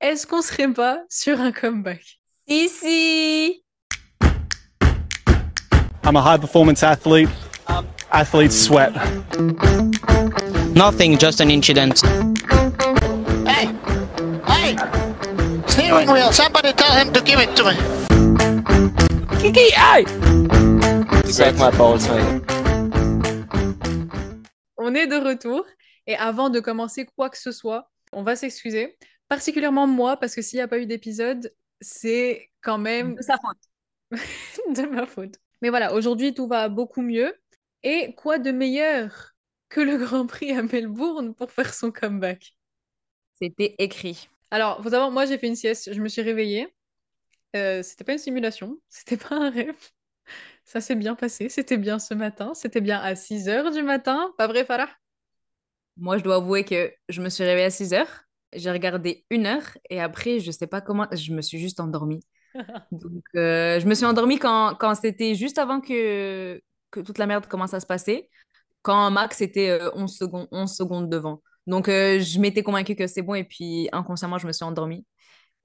est-ce qu'on serait pas sur un comeback? Si, si I'm a high performance athlete. Athletes sweat. Nothing, just an incident. Hey! Hey! Steering wheel, somebody tell him to give it to me. Kiki, hey! Save my balls, mate. On est de retour et avant de commencer quoi que ce soit, on va s'excuser. Particulièrement moi, parce que s'il n'y a pas eu d'épisode, c'est quand même De sa faute. de ma faute. Mais voilà, aujourd'hui tout va beaucoup mieux. Et quoi de meilleur que le Grand Prix à Melbourne pour faire son comeback? C'était écrit. Alors, faut savoir, moi j'ai fait une sieste, je me suis réveillée. Euh, c'était pas une simulation, c'était pas un rêve. Ça s'est bien passé, c'était bien ce matin, c'était bien à 6 heures du matin. Pas vrai, Farah? Moi, je dois avouer que je me suis réveillée à 6 heures. J'ai regardé une heure et après, je sais pas comment, je me suis juste endormie. Donc, euh, je me suis endormie quand, quand c'était juste avant que, que toute la merde commence à se passer. Quand Max était euh, 11 secondes, 11 secondes devant. Donc, euh, je m'étais convaincue que c'est bon et puis inconsciemment, je me suis endormie.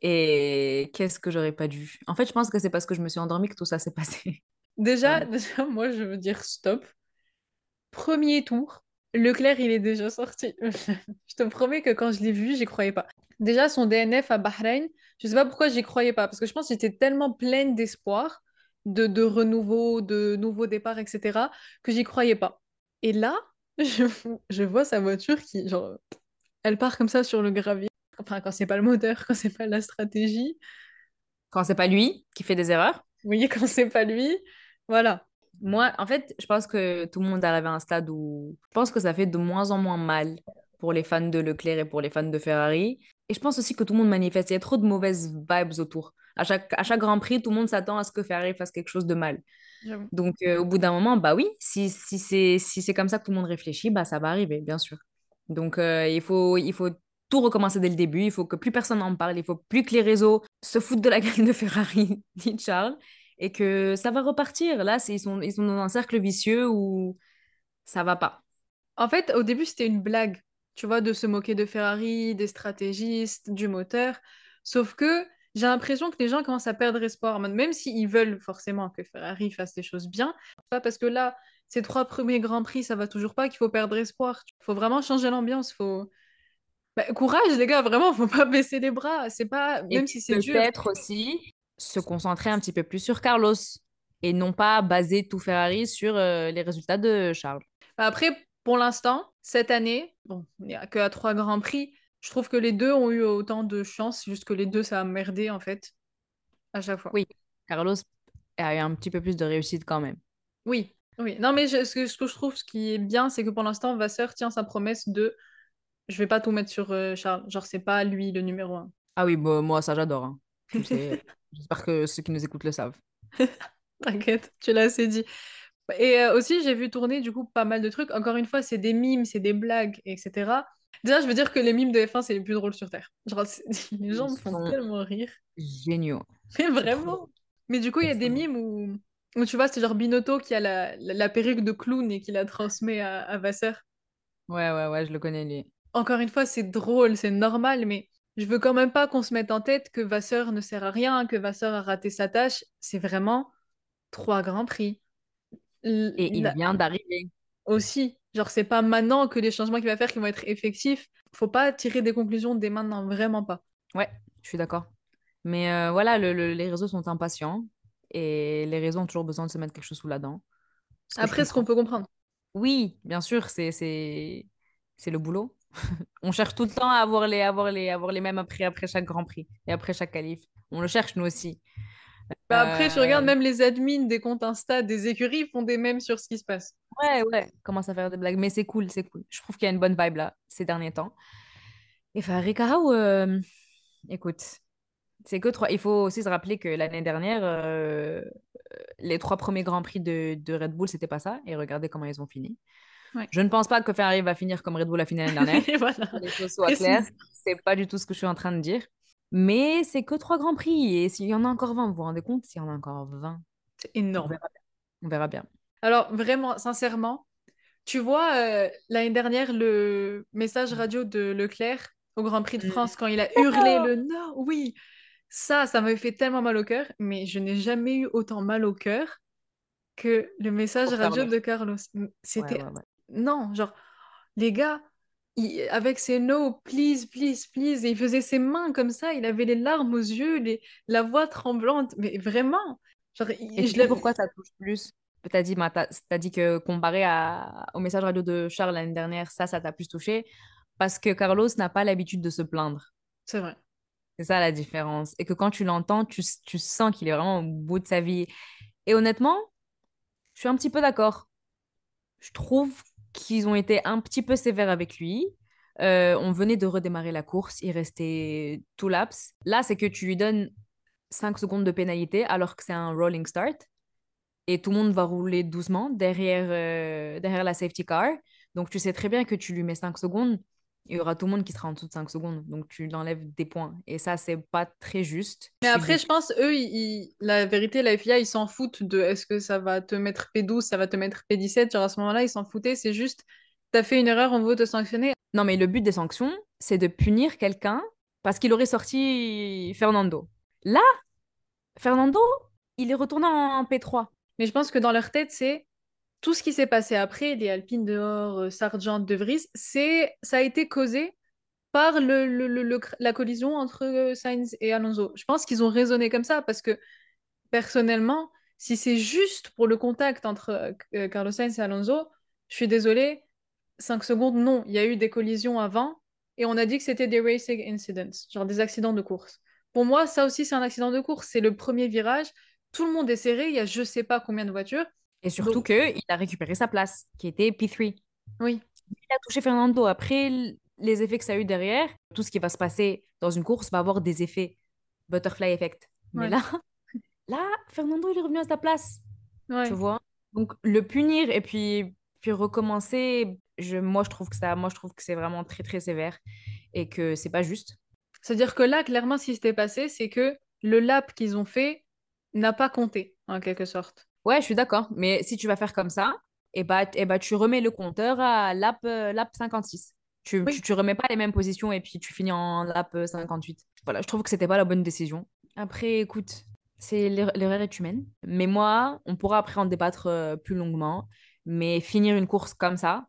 Et qu'est-ce que j'aurais pas dû? En fait, je pense que c'est parce que je me suis endormie que tout ça s'est passé. Déjà, Ouais. déjà, moi je veux dire stop. Premier tour, Leclerc il est déjà sorti. Je te promets que quand je l'ai vu, j'y croyais pas. Déjà, son DNF à Bahreïn, je sais pas pourquoi j'y croyais pas, parce que je pense que j'étais tellement pleine d'espoir, de, de renouveau, de nouveaux départs, etc., que j'y croyais pas. Et là, je, je vois sa voiture qui, genre, elle part comme ça sur le gravier. Enfin, quand c'est pas le moteur, quand c'est pas la stratégie. Quand c'est pas lui qui fait des erreurs. Oui, quand c'est pas lui. Voilà. Moi, en fait, je pense que tout le monde arrive à un stade où je pense que ça fait de moins en moins mal pour les fans de Leclerc et pour les fans de Ferrari. Et je pense aussi que tout le monde manifeste. Il y a trop de mauvaises vibes autour. À chaque, à chaque Grand Prix, tout le monde s'attend à ce que Ferrari fasse quelque chose de mal. Donc, euh, au bout d'un moment, bah oui, si, si c'est si c'est comme ça que tout le monde réfléchit, bah ça va arriver, bien sûr. Donc, euh, il faut, il faut tout recommencer dès le début. Il faut que plus personne en parle. Il faut plus que les réseaux se foutent de la gueule de Ferrari ni de Charles. Et que ça va repartir. Là, ils sont, ils sont dans un cercle vicieux où ça va pas. En fait, au début, c'était une blague, tu vois, de se moquer de Ferrari, des stratégistes, du moteur. Sauf que j'ai l'impression que les gens commencent à perdre espoir. Même s'ils veulent forcément que Ferrari fasse des choses bien, pas parce que là, ces trois premiers Grands Prix, ça va toujours pas qu'il faut perdre espoir. Il faut vraiment changer l'ambiance. Faut... Bah, courage, les gars, vraiment, faut pas baisser les bras. C'est pas, Et même si c'est dur. peut-être aussi se concentrer un petit peu plus sur Carlos et non pas baser tout Ferrari sur euh, les résultats de Charles. Après, pour l'instant, cette année, bon, il n'y a que à trois Grands Prix. Je trouve que les deux ont eu autant de chance, juste que les deux, ça a merdé en fait, à chaque fois. Oui. Carlos a eu un petit peu plus de réussite quand même. Oui, oui. Non, mais je- ce que, ce que je trouve, ce qui est bien, c'est que pour l'instant, Vasseur tient sa promesse de je vais pas tout mettre sur euh, Charles. Genre, c'est pas lui le numéro un. Ah oui, bah, moi ça j'adore. hein. J'espère que ceux qui nous écoutent le savent. T'inquiète, tu l'as assez dit. Et euh, aussi, j'ai vu tourner du coup pas mal de trucs. Encore une fois, c'est des mimes, c'est des blagues, etc. Déjà, je veux dire que les mimes de F1, c'est les plus drôles sur Terre. Genre, les gens me font tellement rire. Géniaux. Mais vraiment. Mais du coup, il y a des mimes où, où tu vois, c'est genre Binotto qui a la, la, la perruque de clown et qui la transmet à, à Vasseur. Ouais, ouais, ouais, je le connais lui. Encore une fois, c'est drôle, c'est normal, mais je veux quand même pas qu'on se mette en tête que Vasseur ne sert à rien, que Vasseur a raté sa tâche. C'est vraiment trois grands prix. L- Et il vient d'arriver. aussi. Genre, c'est pas maintenant que les changements qu'il va faire qui vont être effectifs. Faut pas tirer des conclusions dès maintenant, vraiment pas. Ouais, je suis d'accord. Mais euh, voilà, le- le- les réseaux sont impatients et les réseaux ont toujours besoin de se mettre quelque chose sous la dent. Après, ce qu'on peut comprendre. Oui, bien sûr, c'est le boulot. On cherche tout le temps à avoir les avoir les avoir les mêmes après après chaque Grand Prix et après chaque qualif. On le cherche nous aussi. Bah, après, je Euh, regarde même les admins des comptes Insta des écuries font des mèmes sur ce qui se passe. Ouais, ouais, commence à faire des blagues, mais c'est cool, c'est cool. Je trouve qu'il y a une bonne vibe là ces derniers temps. Et Ferrari Carao, euh, écoute, c'est que trois. Il faut aussi se rappeler que l'année dernière, euh, les trois premiers Grands Prix de, de Red Bull, c'était pas ça. Et regardez comment ils ont fini. Ouais. Je ne pense pas que Ferrari va finir comme Red Bull a fini l'année dernière. Et voilà. que les choses soient claires. C'est pas du tout ce que je suis en train de dire. Mais c'est que trois grands prix. Et s'il y en a encore 20, vous vous rendez compte S'il y en a encore 20, C'est on énorme. verra bien. On verra bien. Alors, vraiment, sincèrement, tu vois, euh, l'année dernière, le message radio de Leclerc, au Grand Prix de Mm. France quand il a hurlé le non, oui. Ça, ça m'avait fait tellement mal au cœur, mais je n'ai jamais eu autant mal au cœur que le message radio de Carlos. Ouais, C'était ouais, ouais. Non, genre les gars, il- avec ses no, please, please, please, et il faisait ses mains comme ça, il avait les larmes aux yeux, les, la voix tremblante, mais vraiment, genre, il- Et je sais l'ai- pourquoi ça touche plus? T'as dit, bah, t'as dit que comparé à, au message radio de Charles l'année dernière, ça, ça t'a plus touché. Parce que Carlos n'a pas l'habitude de se plaindre. C'est vrai. C'est ça la différence. Et que quand tu l'entends, tu, tu sens qu'il est vraiment au bout de sa vie. Et honnêtement, je suis un petit peu d'accord. Je trouve qu'ils ont été un petit peu sévères avec lui. Euh, on venait de redémarrer la course, il restait tout laps. Là, c'est que tu lui donnes 5 secondes de pénalité alors que c'est un rolling start. Et tout le monde va rouler doucement derrière, euh, derrière la safety car. Donc tu sais très bien que tu lui mets 5 secondes, il y aura tout le monde qui sera en dessous de 5 secondes. Donc tu l'enlèves des points. Et ça, c'est pas très juste. Mais après, je pense, eux, ils- ils- la vérité, la FIA, ils s'en foutent de est-ce que ça va te mettre P12, ça va te mettre P17. Genre à ce moment-là, ils s'en foutaient. C'est juste, t'as fait une erreur, on veut te sanctionner. Non, mais le but des sanctions, c'est de punir quelqu'un parce qu'il aurait sorti Fernando. Là, Fernando, il est retourné en P3. Mais je pense que dans leur tête, c'est tout ce qui s'est passé après, les Alpines dehors, euh, Sargent, De Vries, c'est, ça a été causé par la collision entre euh, Sainz et Alonso. Je pense qu'ils ont raisonné comme ça parce que personnellement, si c'est juste pour le contact entre euh, Carlos Sainz et Alonso, je suis désolée, 5 secondes, non. Il y a eu des collisions avant et on a dit que c'était des racing incidents, genre des accidents de course. Pour moi, ça aussi, c'est un accident de course. C'est le premier virage. Tout le monde est serré. Il y a je sais pas combien de voitures. Et surtout Donc- que il a récupéré sa place, qui était P3. Oui. Il a touché Fernando. Après, les effets que ça a eu derrière, tout ce qui va se passer dans une course va avoir des effets butterfly effect. Mais Ouais. là, là, Fernando, il est revenu à sa place. Ouais. tu vois? Donc le punir et puis puis recommencer, je moi je trouve que ça moi je trouve que c'est vraiment très très sévère et que c'est pas juste. C'est-à-dire que là, clairement, ce qui s'était passé, c'est que le lap qu'ils ont fait n'a pas compté, en quelque sorte. Ouais, je suis d'accord, mais si tu vas faire comme ça, et bah, et bah tu remets le compteur à lap euh, lap 56. Tu, Oui. tu, tu remets pas les mêmes positions et puis tu finis en lap euh, 58. Voilà, je trouve que c'était pas la bonne décision. Après, écoute, c'est l'er- l'erreur est humaine. Mais moi, on pourra après en débattre euh, plus longuement. Mais finir une course comme ça,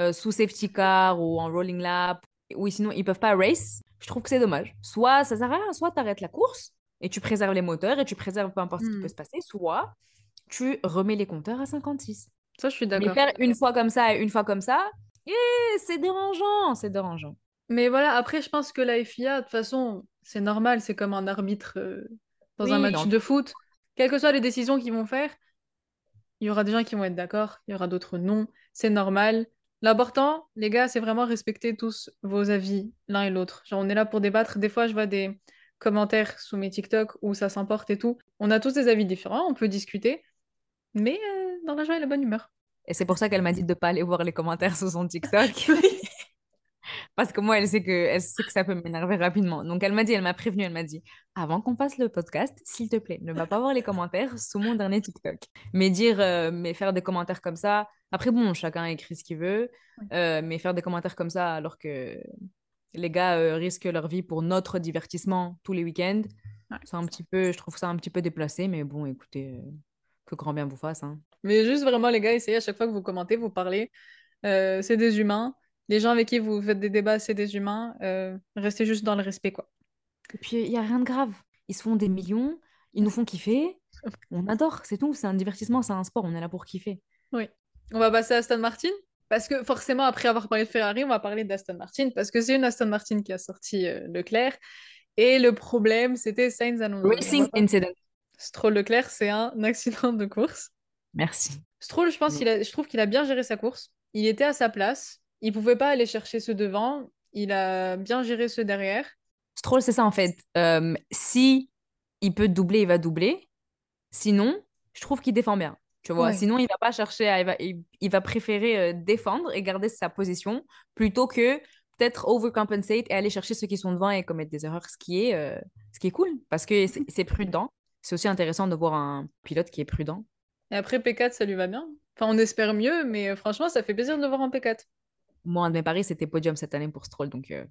euh, sous safety car ou en rolling lap, oui, sinon ils peuvent pas race, je trouve que c'est dommage. Soit ça sert à rien, soit tu arrêtes la course et tu préserves les moteurs et tu préserves peu importe ce qui Hmm. peut se passer, soit tu remets les compteurs à 56. Ça, je suis Mais d'accord. faire une fois comme ça et une fois comme ça, eh, c'est dérangeant, c'est dérangeant. Mais voilà, après, je pense que la FIA, de toute façon, c'est normal, c'est comme un arbitre euh, dans un match de foot. Quelles que soient les décisions qu'ils vont faire, il y aura des gens qui vont être d'accord, il y aura d'autres non, c'est normal. L'important, les gars, c'est vraiment respecter tous vos avis, l'un et l'autre. Genre, on est là pour débattre. Des fois, je vois des commentaires sous mes TikTok où ça s'emporte et tout. On a tous des avis différents, on peut discuter, mais euh, dans la joie et la bonne humeur. Et c'est pour ça qu'elle m'a dit de ne pas aller voir les commentaires sur son TikTok. Parce que moi, elle sait que, elle sait que ça peut m'énerver rapidement. Donc, elle m'a dit, elle m'a prévenu, elle m'a dit, avant qu'on passe le podcast, s'il te plaît, ne va pas voir les commentaires sous mon dernier TikTok. Mais dire, euh, mais faire des commentaires comme ça, après, bon, chacun écrit ce qu'il veut, euh, mais faire des commentaires comme ça alors que les gars euh, risquent leur vie pour notre divertissement tous les week-ends, Ouais. c'est un petit peu, je trouve ça un petit peu déplacé, mais bon, écoutez, que grand bien vous fasse. Hein. Mais juste vraiment, les gars, essayez à chaque fois que vous commentez, vous parlez. Euh, c'est des humains. Les gens avec qui vous faites des débats, c'est des humains. Euh, restez juste dans le respect, quoi. Et puis, il n'y a rien de grave. Ils se font des millions, ils nous font kiffer. On adore, c'est tout. C'est un divertissement, c'est un sport. On est là pour kiffer. Oui. On va passer à Aston Martin. Parce que forcément, après avoir parlé de Ferrari, on va parler d'Aston Martin. Parce que c'est une Aston Martin qui a sorti euh, Leclerc. Et le problème, c'était Sainz Alonso. Racing incident. Stroll Leclerc, c'est un accident de course. Merci. Stroll, je pense qu'il a, je trouve qu'il a bien géré sa course. Il était à sa place. Il pouvait pas aller chercher ceux devant. Il a bien géré ceux derrière. Stroll, c'est ça en fait. Euh, si il peut doubler, il va doubler. Sinon, je trouve qu'il défend bien. Tu vois, sinon il va pas chercher, à- il, va, il, il va préférer euh, défendre et garder sa position plutôt que peut-être overcompensate et aller chercher ceux qui sont devant et commettre des erreurs, ce qui est, euh, ce qui est cool parce que c'est prudent. C'est aussi intéressant de voir un pilote qui est prudent. Et après, P4, ça lui va bien. Enfin, on espère mieux, mais euh, franchement, ça fait plaisir de le voir en P4. Moi, un de mes paris, c'était podium cette année pour Stroll, donc euh,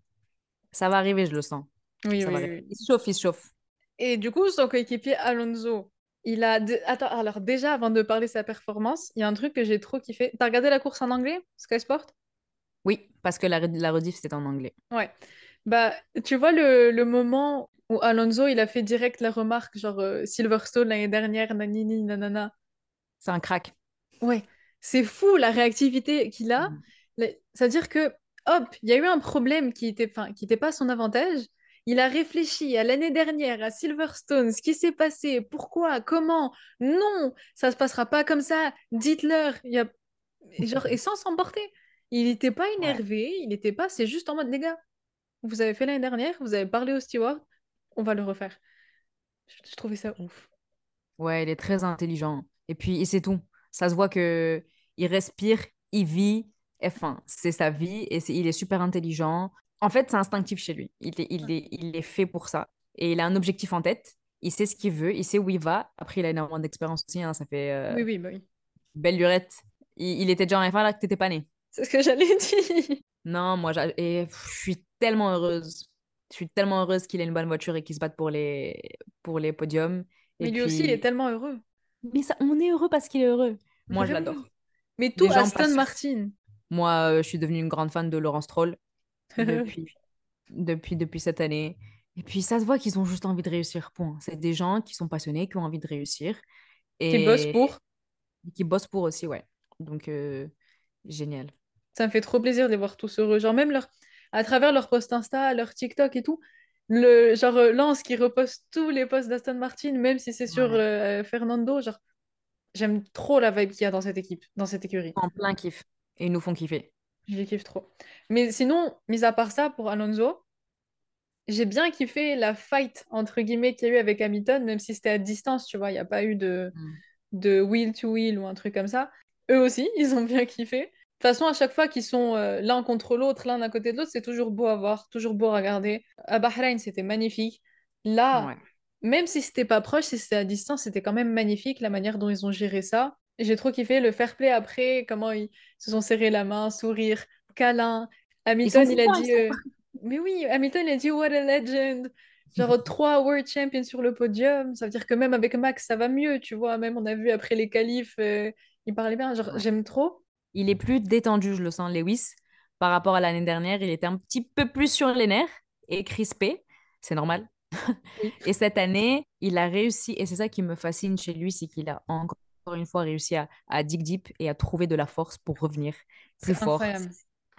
Ça va arriver, je le sens. Oui, Ça oui, va oui. Il se chauffe, il se chauffe. Et du coup, son coéquipier Alonso, il a... Attends, alors déjà, avant de parler de sa performance, il y a un truc que j'ai trop kiffé. T'as regardé la course en anglais, Sky Sport? Oui, parce que la, la rediff, c'était en anglais. Ouais. Bah, tu vois le, le moment où Alonso, il a fait direct la remarque, genre euh, Silverstone l'année dernière, nanini, nanana. C'est un crack. Ouais, c'est fou la réactivité qu'il a. Mm. C'est-à-dire que, hop, il y a eu un problème qui était, enfin, qui était pas à son avantage. Il a réfléchi à l'année dernière, à Silverstone, ce qui s'est passé, pourquoi, comment. Non, ça se passera pas comme ça. Dites-leur. Y a... Genre, et sans s'emporter. Il n'était pas énervé, il n'était pas. C'est juste en mode, les gars, vous avez fait l'année dernière, vous avez parlé au steward, on va le refaire. Je, je trouvais ça ouf. Ouais, il est très intelligent. Et puis, et c'est tout. Ça se voit que il respire, il vit F1. C'est sa vie et il est super intelligent. En fait, c'est instinctif chez lui. Il est, il est, il est fait pour ça. Et il a un objectif en tête. Il sait ce qu'il veut, il sait où il va. Après, il a énormément d'expérience aussi. hein, Ça fait euh, Oui, oui, bah oui. belle lurette. Il, il était déjà en F1 là que t'étais pas né. C'est ce que j'allais dire. Non, moi, j'a- et pff, je suis tellement heureuse. Je suis tellement heureuse qu'il ait une bonne voiture et qu'il se batte pour les, pour les podiums. Et Mais lui aussi, il est tellement heureux. Mais ça, on est heureux parce qu'il est heureux. Moi, je l'adore. Mais tout Aston passent- Martin. Moi, euh, je suis devenue une grande fan de Laurence Stroll depuis, depuis, depuis cette année. Et puis, ça se voit qu'ils ont juste envie de réussir. Point. C'est des gens qui sont passionnés, qui ont envie de réussir. Et Qui bosse pour. Qui bossent pour aussi, ouais. Donc, euh, génial. Ça me fait trop plaisir de les voir tous heureux. Genre, même leur... à travers leur post Insta, leur TikTok et tout. Le... Genre, euh, Lance qui reposte tous les posts d'Aston Martin, même si c'est sur Ouais. euh, Fernando. Genre, j'aime trop la vibe qu'il y a dans cette équipe, dans cette écurie. En plein kiff. Et ils nous font kiffer. Je les kiffe trop. Mais sinon, mis à part ça, pour Alonso, j'ai bien kiffé la fight, entre guillemets, qu'il y a eu avec Hamilton, même si c'était à distance, tu vois, il n'y a pas eu de, Mm. de wheel to wheel ou un truc comme ça. Eux aussi, ils ont bien kiffé. De toute façon, à chaque fois qu'ils sont euh, l'un contre l'autre, l'un d'un côté de l'autre, c'est toujours beau à voir, toujours beau à regarder. À Bahreïn, c'était magnifique. Là, Ouais. même si c'était pas proche, si c'était à distance, c'était quand même magnifique la manière dont ils ont géré ça. J'ai trop kiffé le fair play après, comment ils se sont serrés la main, sourire, câlin. Hamilton, il a dit. euh, Mais oui, Hamilton, il a dit What a legend! Genre trois World Champions sur le podium. Ça veut dire que même avec Max, ça va mieux, tu vois. Même on a vu après les qualifs, euh, il parlait bien. Genre, j'aime trop. Il est plus détendu, je le sens, Lewis. Par rapport à l'année dernière, il était un petit peu plus sur les nerfs et crispé. C'est normal. Et cette année, il a réussi, et c'est ça qui me fascine chez lui, c'est qu'il a encore une fois réussi à, à dig deep et à trouver de la force pour revenir plus fort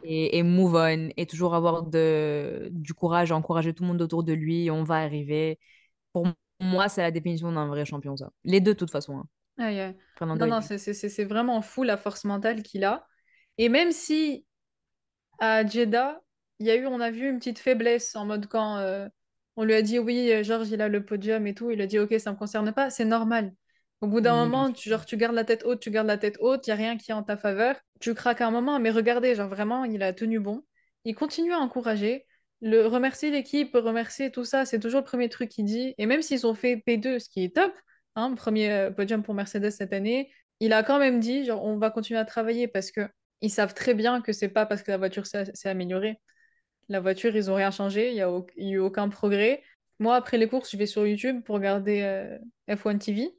et, et move on et toujours avoir de, du courage encourager tout le monde autour de lui. On va arriver. Pour moi, c'est la définition d'un vrai champion, ça. Les deux, de toute façon. hein. Aïe, aïe. Fernando Non, non, c'est- c'est c'est- c'est vraiment fou la force mentale qu'il a. Et même si à Jeddah, il y a eu, on a vu une petite faiblesse en mode quand euh, on lui a dit oui, euh, Georges, il a le podium et tout, il a dit ok, ça me concerne pas, c'est normal. Au bout d'un moment, tu, genre, tu gardes la tête haute, tu gardes la tête haute, il n'y a rien qui est en ta faveur. Tu craques à un moment, mais regardez, genre vraiment, il a tenu bon. Il continue à encourager. Le, remercier l'équipe, remercier tout ça, c'est toujours le premier truc qu'il dit. Et même s'ils ont fait P2, ce qui est top, hein, premier euh, podium pour Mercedes cette année, il a quand même dit, genre, on va continuer à travailler parce que ils savent très bien que c'est pas parce que la voiture s'est améliorée. La voiture, ils ont rien changé, il n'y a, au- y a eu aucun progrès. Moi, après les courses, je vais sur YouTube pour regarder euh, F1 TV.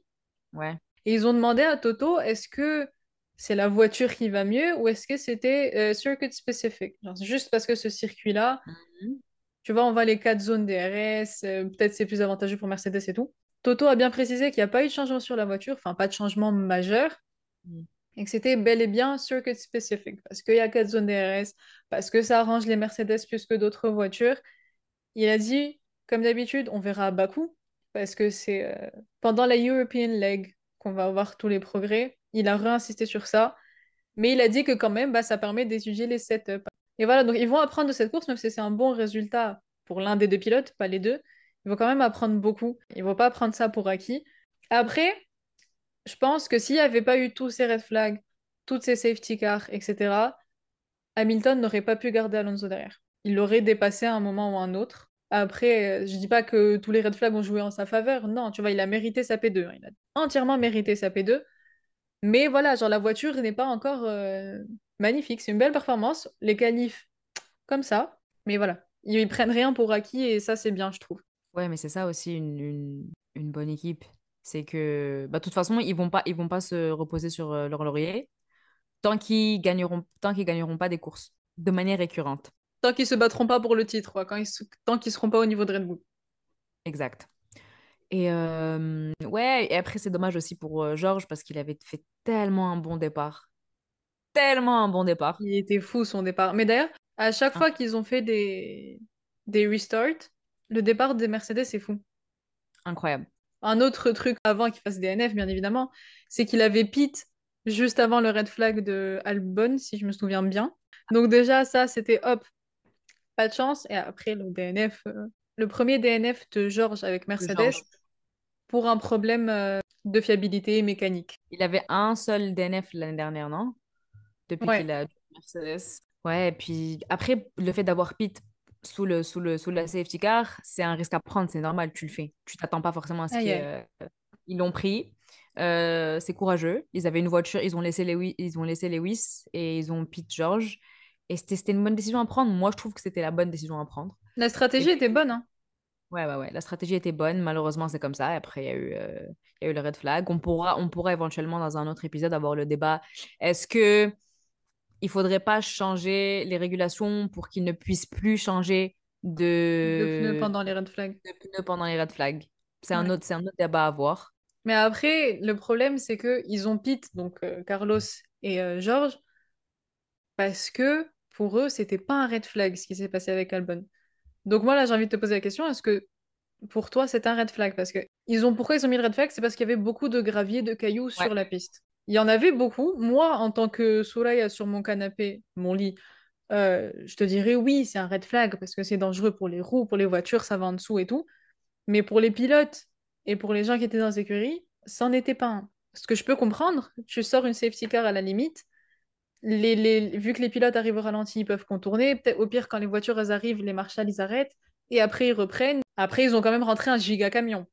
Ouais. Et ils ont demandé à Toto, est-ce que c'est la voiture qui va mieux ou est-ce que c'était euh, circuit c'est juste parce que ce circuit-là, Mhm. tu vois, on va les quatre zones DRS, euh, peut-être c'est plus avantageux pour Mercedes et tout. Toto a bien précisé qu'il n'y a pas eu de changement sur la voiture, enfin pas de changement majeur, Mm. et que c'était bel et bien circuit specific, parce qu'il y a quatre zones DRS, parce que ça arrange les Mercedes plus que d'autres voitures. Il a dit, comme d'habitude, on verra à Bakou, parce que c'est euh, pendant la European Leg qu'on va voir tous les progrès. Il a réinsisté sur ça, mais il a dit que quand même, bah, ça permet d'étudier les setups. Et voilà, donc ils vont apprendre de cette course, même si c'est un bon résultat pour l'un des deux pilotes, pas les deux. Ils vont quand même apprendre beaucoup. Ils vont pas prendre ça pour acquis. Après, je pense que s'il n'y avait pas eu tous ces red flags, toutes ces safety cars, etc., Hamilton n'aurait pas pu garder Alonso derrière. Il l'aurait dépassé à un moment ou à un autre. Après, je dis pas que tous les red flags ont joué en sa faveur. Non, tu vois, il a mérité sa P2. hein. Il a entièrement mérité sa P2. Mais voilà, genre la voiture n'est pas encore euh, magnifique. C'est une belle performance. Les qualifs, comme ça. Mais voilà, Ils prennent rien pour acquis et ça, c'est bien, je trouve. Ouais, mais c'est ça aussi une, une, une bonne équipe. C'est que, bah, de toute façon, ils vont pas, ils vont pas se reposer sur euh, leur laurier tant qu'ils gagneront, tant qu'ils gagneront pas des courses de manière récurrente. Tant qu'ils se battront pas pour le titre, quoi, quand ils se- tant qu'ils seront pas au niveau de Red Bull. Exact. Et euh, ouais, et après, c'est dommage aussi pour euh, Georges parce qu'il avait fait tellement un bon départ. Tellement un bon départ. Il était fou son départ. Mais d'ailleurs, à chaque Ah. fois qu'ils ont fait des, des restarts, le départ des Mercedes, c'est fou. Incroyable. Un autre truc avant qu'il fasse DNF, bien évidemment, c'est qu'il avait pit juste avant le red flag de Albon, si je me souviens bien. Donc déjà, ça, c'était hop, pas de chance. Et après, le DNF, euh, le premier DNF de George avec Mercedes George. pour un problème euh, de fiabilité mécanique. Il avait un seul DNF l'année dernière, non? Depuis Ouais. qu'il a Mercedes. Ouais, et puis après, le fait d'avoir pit sous, le, sous, le, sous la safety car, c'est un risque à prendre, c'est normal, tu le fais. Tu t'attends pas forcément à ce qu'ils ils l'ont pris. Euh, c'est courageux. Ils avaient une voiture, ils ont laissé Lewis, ils ont laissé Lewis et ils ont pit George. Et c'était une bonne décision à prendre. Moi, je trouve que c'était la bonne décision à prendre. La stratégie Et- était bonne, hein. Ouais, ouais, ouais. La stratégie était bonne. Malheureusement, c'est comme ça. Après, il y a eu, euh, y a eu le red flag. On pourra, on pourra éventuellement, dans un autre épisode, avoir le débat. Est-ce que il faudrait pas changer les régulations pour qu'ils ne puissent plus changer de, De pneus pendant les red flags. de pneus pendant les red flags? C'est un autre, c'est un autre débat à avoir. Mais après, le problème, c'est que ils ont pit, donc euh, Carlos et euh, George, parce que pour eux, c'était pas un red flag ce qui s'est passé avec Albon. Donc moi, là, j'ai envie de te poser la question, est-ce que pour toi, c'est un red flag? Parce que ils ont, pourquoi ils ont mis le red flag? C'est parce qu'il y avait beaucoup de gravier, de cailloux sur la piste. Il y en avait beaucoup. Moi, en tant que Soleil sur mon canapé, mon lit, euh, je te dirais oui, c'est un red flag parce que c'est dangereux pour les roues, pour les voitures, ça va en dessous et tout. Mais pour les pilotes et pour les gens qui étaient dans les écuries, ça n'en était pas un. Ce que je peux comprendre, tu sors une safety car à la limite, les, les- vu que les pilotes arrivent au ralenti, ils peuvent contourner. Au pire, quand les voitures arrivent, les marshals ils arrêtent et après ils reprennent. Après, ils ont quand même rentré un giga camion.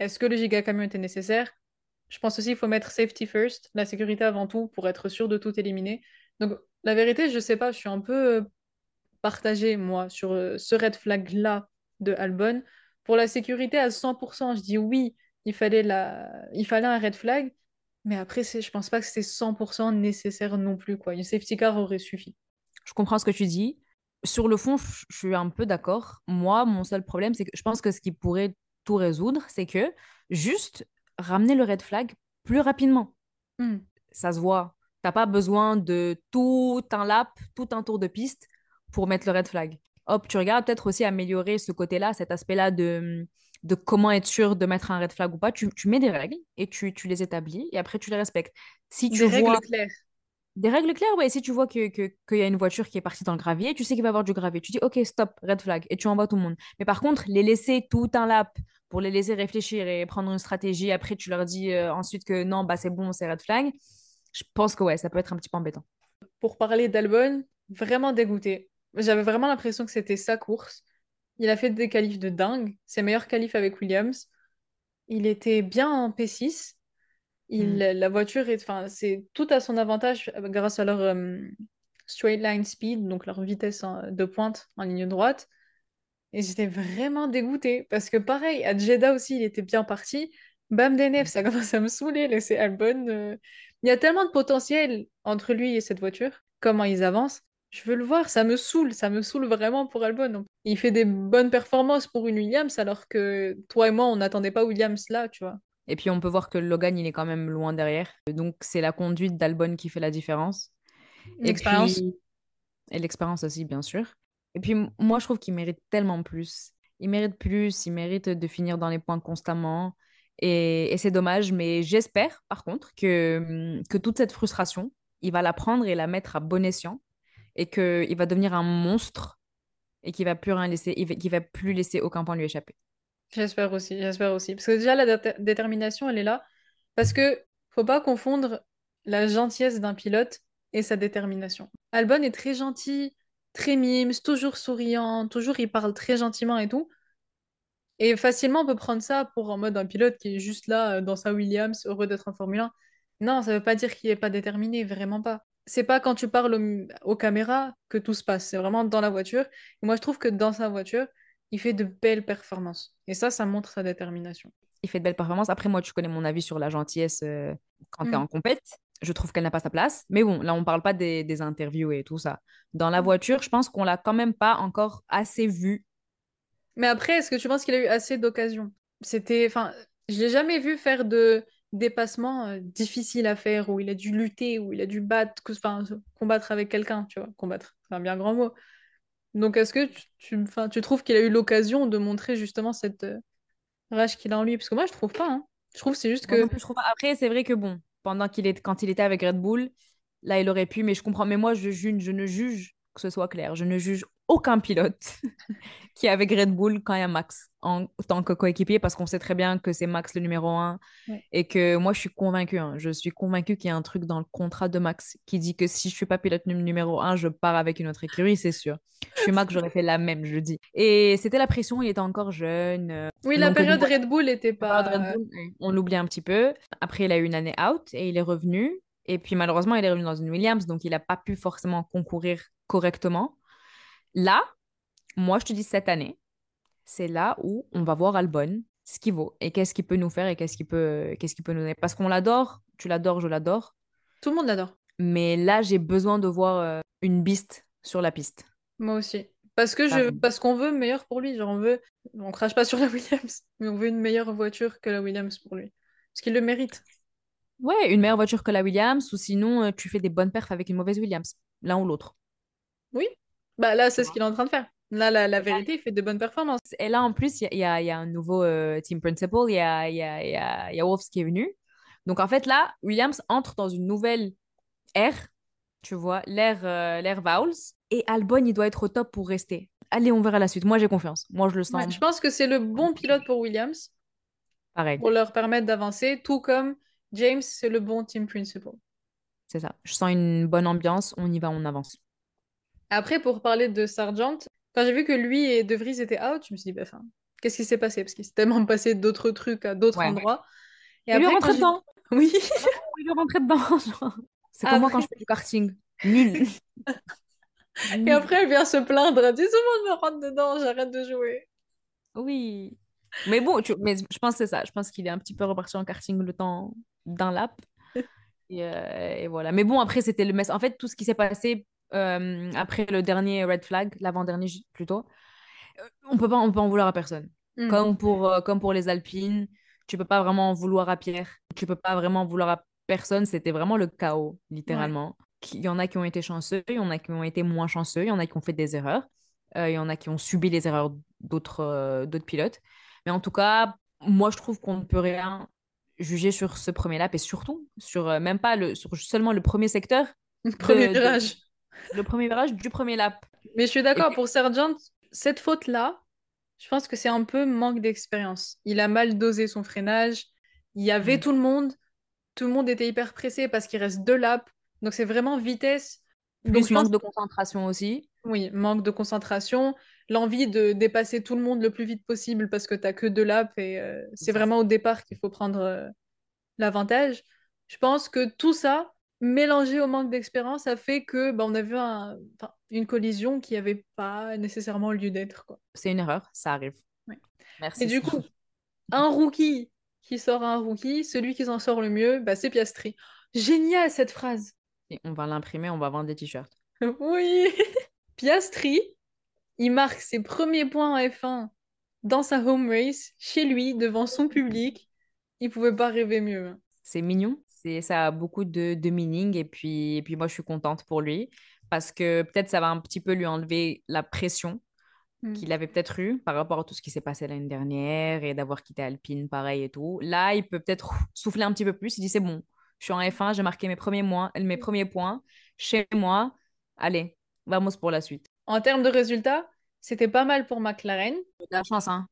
Est-ce que le giga camion était nécessaire? Je pense aussi qu'il faut mettre safety first, la sécurité avant tout, pour être sûr de tout éliminer. Donc, la vérité, je sais pas, je suis un peu euh, partagée, moi, sur euh, ce red flag-là de Albon. Pour la sécurité à 100%, je dis oui, il fallait, la... il fallait un red flag, mais après, je pense pas que c'est 100% nécessaire non plus, quoi. Une safety car aurait suffi. Je comprends ce que tu dis. Sur le fond, je suis un peu d'accord. Moi, mon seul problème, c'est que je pense que ce qui pourrait tout résoudre, c'est que juste ramener le red flag plus rapidement. Hmm. Ça se voit. T'as pas besoin de tout un lap, tout un tour de piste pour mettre le red flag. Hop, tu regardes peut-être aussi améliorer ce côté-là, cet aspect-là de, de comment être sûr de mettre un red flag ou pas. Tu, tu mets des règles et tu, tu les établis et après tu les respectes. Si tu Des vois... règles claires. Des règles claires, ouais. Si tu vois que, que, qu'il y a une voiture qui est partie dans le gravier, tu sais qu'il va y avoir du gravier. Tu dis, OK, stop, red flag, et tu envoies tout le monde. Mais par contre, les laisser tout un lap pour les laisser réfléchir et prendre une stratégie, après tu leur dis euh, ensuite que non, bah c'est bon, c'est red flag, je pense que ouais, ça peut être un petit peu embêtant. Pour parler d'Albon, vraiment dégoûté. J'avais vraiment l'impression que c'était sa course. Il a fait des qualifs de dingue. Ses meilleurs qualifs avec Williams. Il était bien en P6. Il, Mm. La voiture, est, c'est tout à son avantage euh, grâce à leur euh, straight line speed, donc leur vitesse de pointe en ligne droite. Et j'étais vraiment dégoûtée parce que pareil, à Jeddah aussi, il était bien parti. Bam DNF, ça commence à me saouler, laisser Albon. euh. Il y a tellement de potentiel entre lui et cette voiture. Comment ils avancent. Je veux le voir, ça me saoule, ça me saoule vraiment pour Albon. Il fait des bonnes performances pour une Williams alors que toi et moi, on n'attendait pas Williams là, tu vois. Et puis on peut voir que Logan, il est quand même loin derrière. Donc c'est la conduite d'Albon qui fait la différence. Et L'expérience. puis- Et l'expérience aussi, bien sûr. Et puis moi, je trouve qu'il mérite tellement plus. Il mérite plus, il mérite de finir dans les points constamment. Et, c'est dommage, mais j'espère, par contre, que, que toute cette frustration, il va la prendre et la mettre à bon escient. Et qu'il va devenir un monstre et qu'il va plus rien laisser, qu'il va plus laisser aucun point lui échapper. J'espère aussi, j'espère aussi. Parce que déjà, la dé- détermination, elle est là. Parce que faut pas confondre la gentillesse d'un pilote et sa détermination. Albon est très gentil, très mimes, toujours souriant, toujours il parle très gentiment et tout. Et facilement, on peut prendre ça pour en mode un pilote qui est juste là euh, dans sa Williams, heureux d'être en Formule 1. Non, ça veut pas dire qu'il est pas déterminé, vraiment pas. c'est pas quand tu parles aux, aux caméras que tout se passe, c'est vraiment dans la voiture. Et moi, je trouve que dans sa voiture, il fait de belles performances. Et ça, ça montre sa détermination. Il fait de belles performances. Après, moi, tu connais mon avis sur la gentillesse euh, quand tu es en compète. Je trouve qu'elle n'a pas sa place. Mais bon, là, on parle pas des, des interviews et tout ça. Dans la voiture, je pense qu'on l'a quand même pas encore assez vu. Mais après, est-ce que tu penses qu'il a eu assez d'occasions? C'était, enfin, je l'ai jamais vu faire de dépassements euh, difficiles à faire, où il a dû lutter, où il a dû battre, enfin, combattre avec quelqu'un, tu vois. Combattre, c'est un bien grand mot. Donc, est-ce que tu, tu, trouves qu'il a eu l'occasion de montrer justement cette euh, rage qu'il a en lui? Parce que moi, je trouve pas, hein. Je trouve que c'est juste que plus, je trouve pas. Après, c'est vrai que bon, pendant qu'il est, quand il était avec Red Bull, là, il aurait pu, mais je comprends. Mais moi, je, juge, je ne juge, que ce soit clair, je ne juge aucun pilote qui est avec Red Bull quand il y a Max en tant que coéquipier, parce qu'on sait très bien que c'est Max le numéro un Ouais. et que moi, je suis convaincue. hein, je suis convaincue qu'il y a un truc dans le contrat de Max qui dit que si je suis pas pilote num- numéro un, je pars avec une autre écurie, c'est sûr. Je suis Max, j'aurais fait la même, je le dis. Et c'était la pression, il était encore jeune. euh, oui, la période. Red Bull était la période pas. Red Bull, on l'oublie un petit peu. Après, il a eu une année out et il est revenu. Et puis, malheureusement, il est revenu dans une Williams, donc il n'a pas pu forcément concourir correctement. Là, moi, je te dis cette année, c'est là où on va voir Albon, ce qu'il vaut et qu'est-ce qu'il peut nous faire et qu'est-ce qu'il peut, qu'est-ce qu'il peut nous donner. Parce qu'on l'adore, tu l'adores, je l'adore. Tout le monde l'adore. Mais là, j'ai besoin de voir euh, une biste sur la piste. Moi aussi. Parce que je, parce qu'on veut meilleur pour lui. Genre, on veut, on crache pas sur la Williams, mais on veut une meilleure voiture que la Williams pour lui. Parce qu'il le mérite. Ouais, une meilleure voiture que la Williams ou sinon, euh, tu fais des bonnes perfs avec une mauvaise Williams, l'un ou l'autre. Oui. Bah là, c'est ce qu'il est en train de faire. Là, la, la vérité, il fait de bonnes performances. Et là, en plus, il y a, y y un nouveau euh, team principal, il y a, y a, il y a, il y a Wolves qui est venu. Donc, en fait, là, Williams entre dans une nouvelle ère, tu vois, l'ère euh, l'ère Vowles. Et Albon, il doit être au top pour rester. Allez, on verra la suite. Moi, j'ai confiance. Moi, je le sens Ouais, je pense que c'est le bon pilote pour Williams pareil. pour leur permettre d'avancer, tout comme James, c'est le bon team principal. C'est ça. Je sens une bonne ambiance. On y va, on avance. Après, pour parler de Sargent, quand j'ai vu que lui et De Vries étaient out, je me suis dit, bah, qu'est-ce qui s'est passé? Parce qu'il s'est tellement passé d'autres trucs à d'autres Ouais. endroits. Et Il lui est après, rentré quand j'ai- dedans. Oui. Il lui est rentré dedans. genre. C'est comme moi quand Après- je fais du karting. Nul. Et après, elle vient se plaindre. Elle dit, le monde me rentre dedans, j'arrête de jouer. Oui. Mais bon, tu- mais je pense que c'est ça. Je pense qu'il est un petit peu reparti en karting le temps d'un lap. Et, euh, et voilà. Mais bon, après, c'était le mess. En fait, tout ce qui s'est passé euh, après le dernier red flag, l'avant-dernier plutôt, euh, on peut pas, on peut en vouloir à personne. Hmm. Comme pour, euh, comme pour les Alpines, tu peux pas vraiment en vouloir à Pierre. Tu peux pas vraiment en vouloir à personne. C'était vraiment le chaos, littéralement. Il y en a qui ont été chanceux, il y en a qui ont été moins chanceux, il y en a qui ont fait des erreurs, euh, il y en a qui ont subi les erreurs d'autres d'autres pilotes. Mais en tout cas, moi, je trouve qu'on ne peut rien juger sur ce premier lap et surtout sur euh, même pas le sur seulement le premier secteur, Premier de- de- virage. Le premier virage du premier lap. Mais je suis d'accord, Et pour Sargent, cette faute-là, je pense que c'est un peu manque d'expérience. Il a mal dosé son freinage. Il y avait Mm. tout le monde. Tout le monde était hyper pressé parce qu'il reste deux laps. Donc c'est vraiment vitesse. Donc, Plus je manque pense- de concentration aussi. Oui, manque de concentration, l'envie de dépasser tout le monde le plus vite possible parce que t'as que deux laps et euh, c'est vraiment au départ qu'il faut prendre euh, l'avantage. Je pense que tout ça, mélangé au manque d'expérience, a fait que bah, on a vu un- une collision qui n'avait pas nécessairement lieu d'être. C'est une erreur, ça arrive. Ouais. Merci. Et du coup, un rookie qui sort un rookie, celui qui s'en sort le mieux, bah, c'est Piastri. Génial cette phrase. Et on va l'imprimer, on va vendre des t-shirts. Oui. Piastri, il marque ses premiers points en F1 dans sa home race, chez lui, devant son public. Il pouvait pas rêver mieux. hein. C'est mignon. C'est, ça a beaucoup de, de meaning. Et puis, et puis, moi, je suis contente pour lui. Parce que peut-être ça va un petit peu lui enlever la pression Mm. qu'il avait peut-être eue par rapport à tout ce qui s'est passé l'année dernière et d'avoir quitté Alpine, pareil et tout. Là, il peut peut-être souffler un petit peu plus. Il dit c'est bon, je suis en F1, j'ai marqué mes premiers, mois, mes premiers points chez moi. Allez, vamos pour la suite. En termes de résultats, c'était pas mal pour McLaren. De la chance, hein.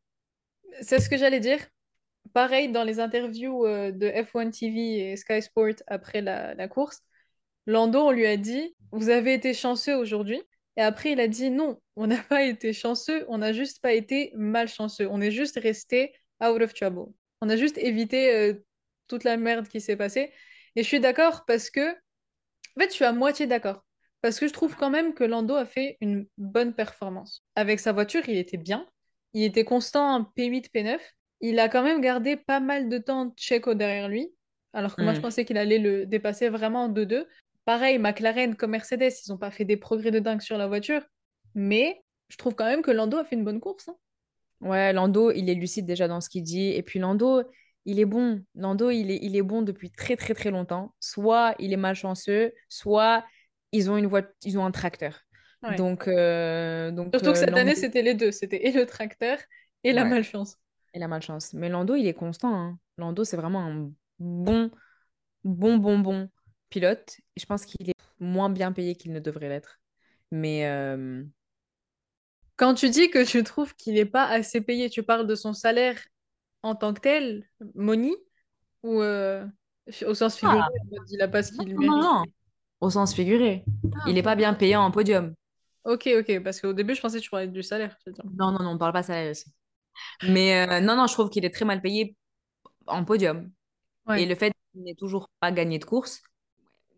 C'est ce que j'allais dire. Pareil, dans les interviews euh, de F1 TV et Sky Sport après la, course, Lando, on lui a dit Vous avez été chanceux aujourd'hui. Et après, il a dit Non, on n'a pas été chanceux, on n'a juste pas été malchanceux. On est juste resté out of trouble. On a juste évité euh, toute la merde qui s'est passée. Et je suis d'accord parce que En fait, je suis à moitié d'accord. Parce que je trouve quand même que Lando a fait une bonne performance. Avec sa voiture, il était bien. Il était constant en P8, P9. Il a quand même gardé pas mal de temps Checo derrière lui. Alors que moi, je Mm. pensais qu'il allait le dépasser vraiment en 2-2. Pareil, McLaren comme Mercedes, ils n'ont pas fait des progrès de dingue sur la voiture. Mais je trouve quand même que Lando a fait une bonne course. hein. Ouais, Lando, il est lucide déjà dans ce qu'il dit. Et puis Lando, il est bon. Lando, il est, il est bon depuis très très très longtemps. Soit il est malchanceux, soit ils ont une voie... ils ont un tracteur. Ouais. Donc, euh, donc Surtout que euh, cette Lando- année, c'était les deux. C'était et le tracteur et la malchance. Il a malchance. Mais Lando, il est constant. hein. Lando, c'est vraiment un bon, bon, bon, bon pilote. Et je pense qu'il est moins bien payé qu'il ne devrait l'être. Mais euh, Quand tu dis que tu trouves qu'il n'est pas assez payé, tu parles de son salaire en tant que tel, Moni, ou euh, au sens figuré, Ah. mode, il n'a pas ce qu'il non, mérite. non, non. Au sens figuré. Ah, Il n'est pas bien payé en podium. Ok, ok, parce qu'au début, je pensais que tu parlais du salaire. Non, non, non, on parle pas salaire ici. Mais euh, non, non, je trouve qu'il est très mal payé en podium. Ouais. Et le fait qu'il n'ait toujours pas gagné de course,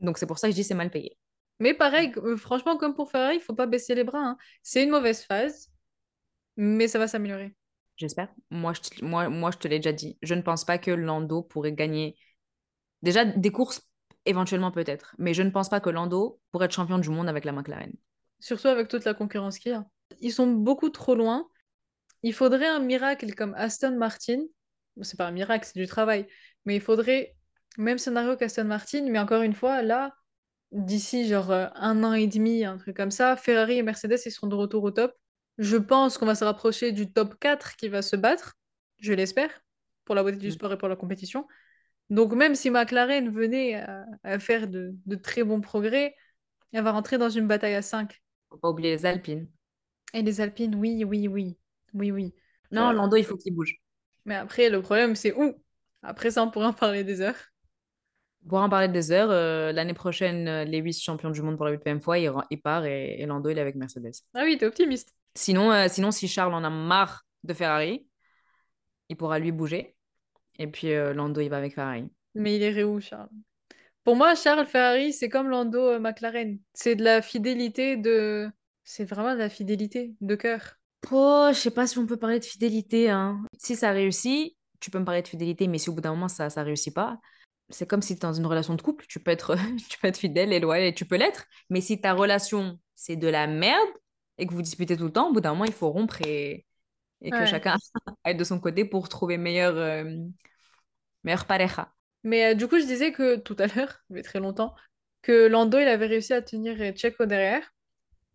donc c'est pour ça que je dis c'est mal payé. Mais pareil, euh, franchement, comme pour Ferrari, il faut pas baisser les bras. hein. C'est une mauvaise phase, mais ça va s'améliorer. J'espère. Moi, je te, moi, moi, je te l'ai déjà dit. Je ne pense pas que Lando pourrait gagner. Déjà, des courses, éventuellement peut-être. Mais je ne pense pas que Lando pourrait être champion du monde avec la McLaren. Surtout avec toute la concurrence qu'il y a. Ils sont beaucoup trop loin. Il faudrait un miracle comme Aston Martin. C'est pas un miracle, c'est du travail. Mais il faudrait même scénario qu'Aston Martin. Mais encore une fois, là, d'ici genre euh, un an et demi, un truc comme ça, Ferrari et Mercedes, ils seront de retour au top. Je pense qu'on va se rapprocher du top 4 qui va se battre. Je l'espère. Pour la beauté du Mm. sport et pour la compétition. Donc même si McLaren venait à, à faire de, de très bons progrès, elle va rentrer dans une bataille à 5. Faut pas oublier les Alpines. Et les Alpines, oui, oui, oui. Oui, oui. Non, Lando, il faut qu'il bouge. Mais après, le problème, c'est où? Après ça, on pourrait en parler des heures. Pour en parler des heures, euh, l'année prochaine, euh, Lewis, champion du monde pour la huitième fois, il, part et, et Lando, il est avec Mercedes. Ah oui, t'es optimiste. Sinon, euh, sinon, si Charles en a marre de Ferrari, il pourra lui bouger. Et puis euh, Lando, il va avec Ferrari. Mais il irait où, Charles? Pour moi, Charles Ferrari, c'est comme Lando McLaren. C'est de la fidélité de... C'est vraiment de la fidélité de cœur. Oh, je sais pas si on peut parler de fidélité. Hein. Si ça réussit, tu peux me parler de fidélité, mais si au bout d'un moment ça ça réussit pas, c'est comme si tu es dans une relation de couple. Tu peux être, tu peux être fidèle et loyal et tu peux l'être. Mais si ta relation c'est de la merde et que vous disputez tout le temps, au bout d'un moment il faut rompre et, et que chacun aille de son côté pour trouver meilleur, euh, meilleur pareja. Mais euh, du coup, je disais que tout à l'heure, il y avait très longtemps, que Lando, il avait réussi à tenir euh, Checo derrière.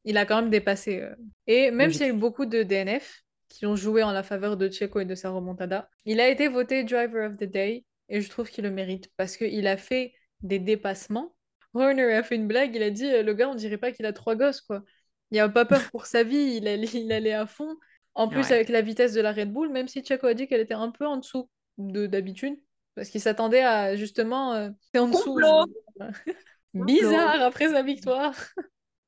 Il a quand même dépassé. euh. Et même Logique. s'il y a eu beaucoup de DNF qui ont joué en la faveur de Checo et de sa remontada, il a été voté Driver of the Day et je trouve qu'il le mérite parce qu'il a fait des dépassements. Horner a fait une blague, il a dit euh, le gars, on dirait pas qu'il a trois gosses, quoi. Il a pas peur pour sa vie, il allait, il allait à fond. En plus, Ouais. avec la vitesse de la Red Bull, même si Checo a dit qu'elle était un peu en dessous de d'habitude, parce qu'il s'attendait à justement. euh, c'est en dessous. Complot. Bizarre après sa victoire.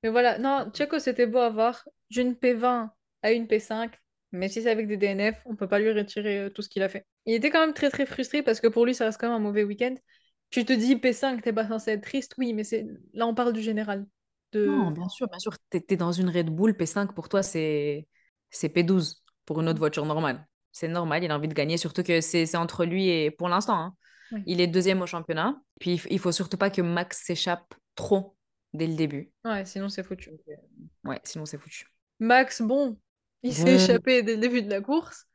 Mais voilà, non, Checo, c'était beau à voir. D'une P20 à une P5, mais si c'est avec des DNF, on peut pas lui retirer euh, tout ce qu'il a fait. Il était quand même très très frustré parce que pour lui, ça reste quand même un mauvais week-end. Tu te dis P5, t'es pas censé être triste, oui, mais c'est là on parle du général. De... Non, bien sûr, bien sûr. T'es, dans une Red Bull, P5 pour toi, c'est, c'est P12 pour une autre voiture normale. C'est normal, il a envie de gagner, surtout que c'est, entre lui et pour l'instant. hein. Oui. Il est deuxième au championnat. Puis il faut surtout pas que Max s'échappe trop dès le début. Ouais, sinon c'est foutu. Ouais, sinon c'est foutu. Max, bon, il s'est échappé dès le début de la course.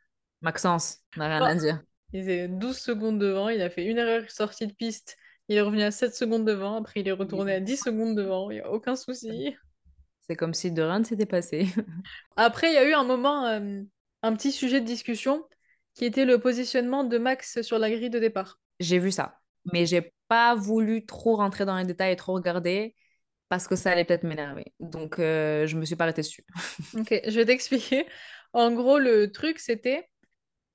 Maxence, on n'a rien à dire. Il était 12 secondes devant, il a fait une erreur sortie de piste. Il est revenu à 7 secondes devant, après il est retourné à 10 secondes devant, il n'y a aucun souci. C'est comme si de rien ne s'était passé. Après, il y a eu un moment, euh, un petit sujet de discussion, qui était le positionnement de Max sur la grille de départ. J'ai vu ça, mais j'ai pas voulu trop rentrer dans les détails et trop regarder parce que ça allait peut-être m'énerver. Donc euh, je me suis pas arrêtée dessus. Ok, je vais t'expliquer. En gros, le truc, c'était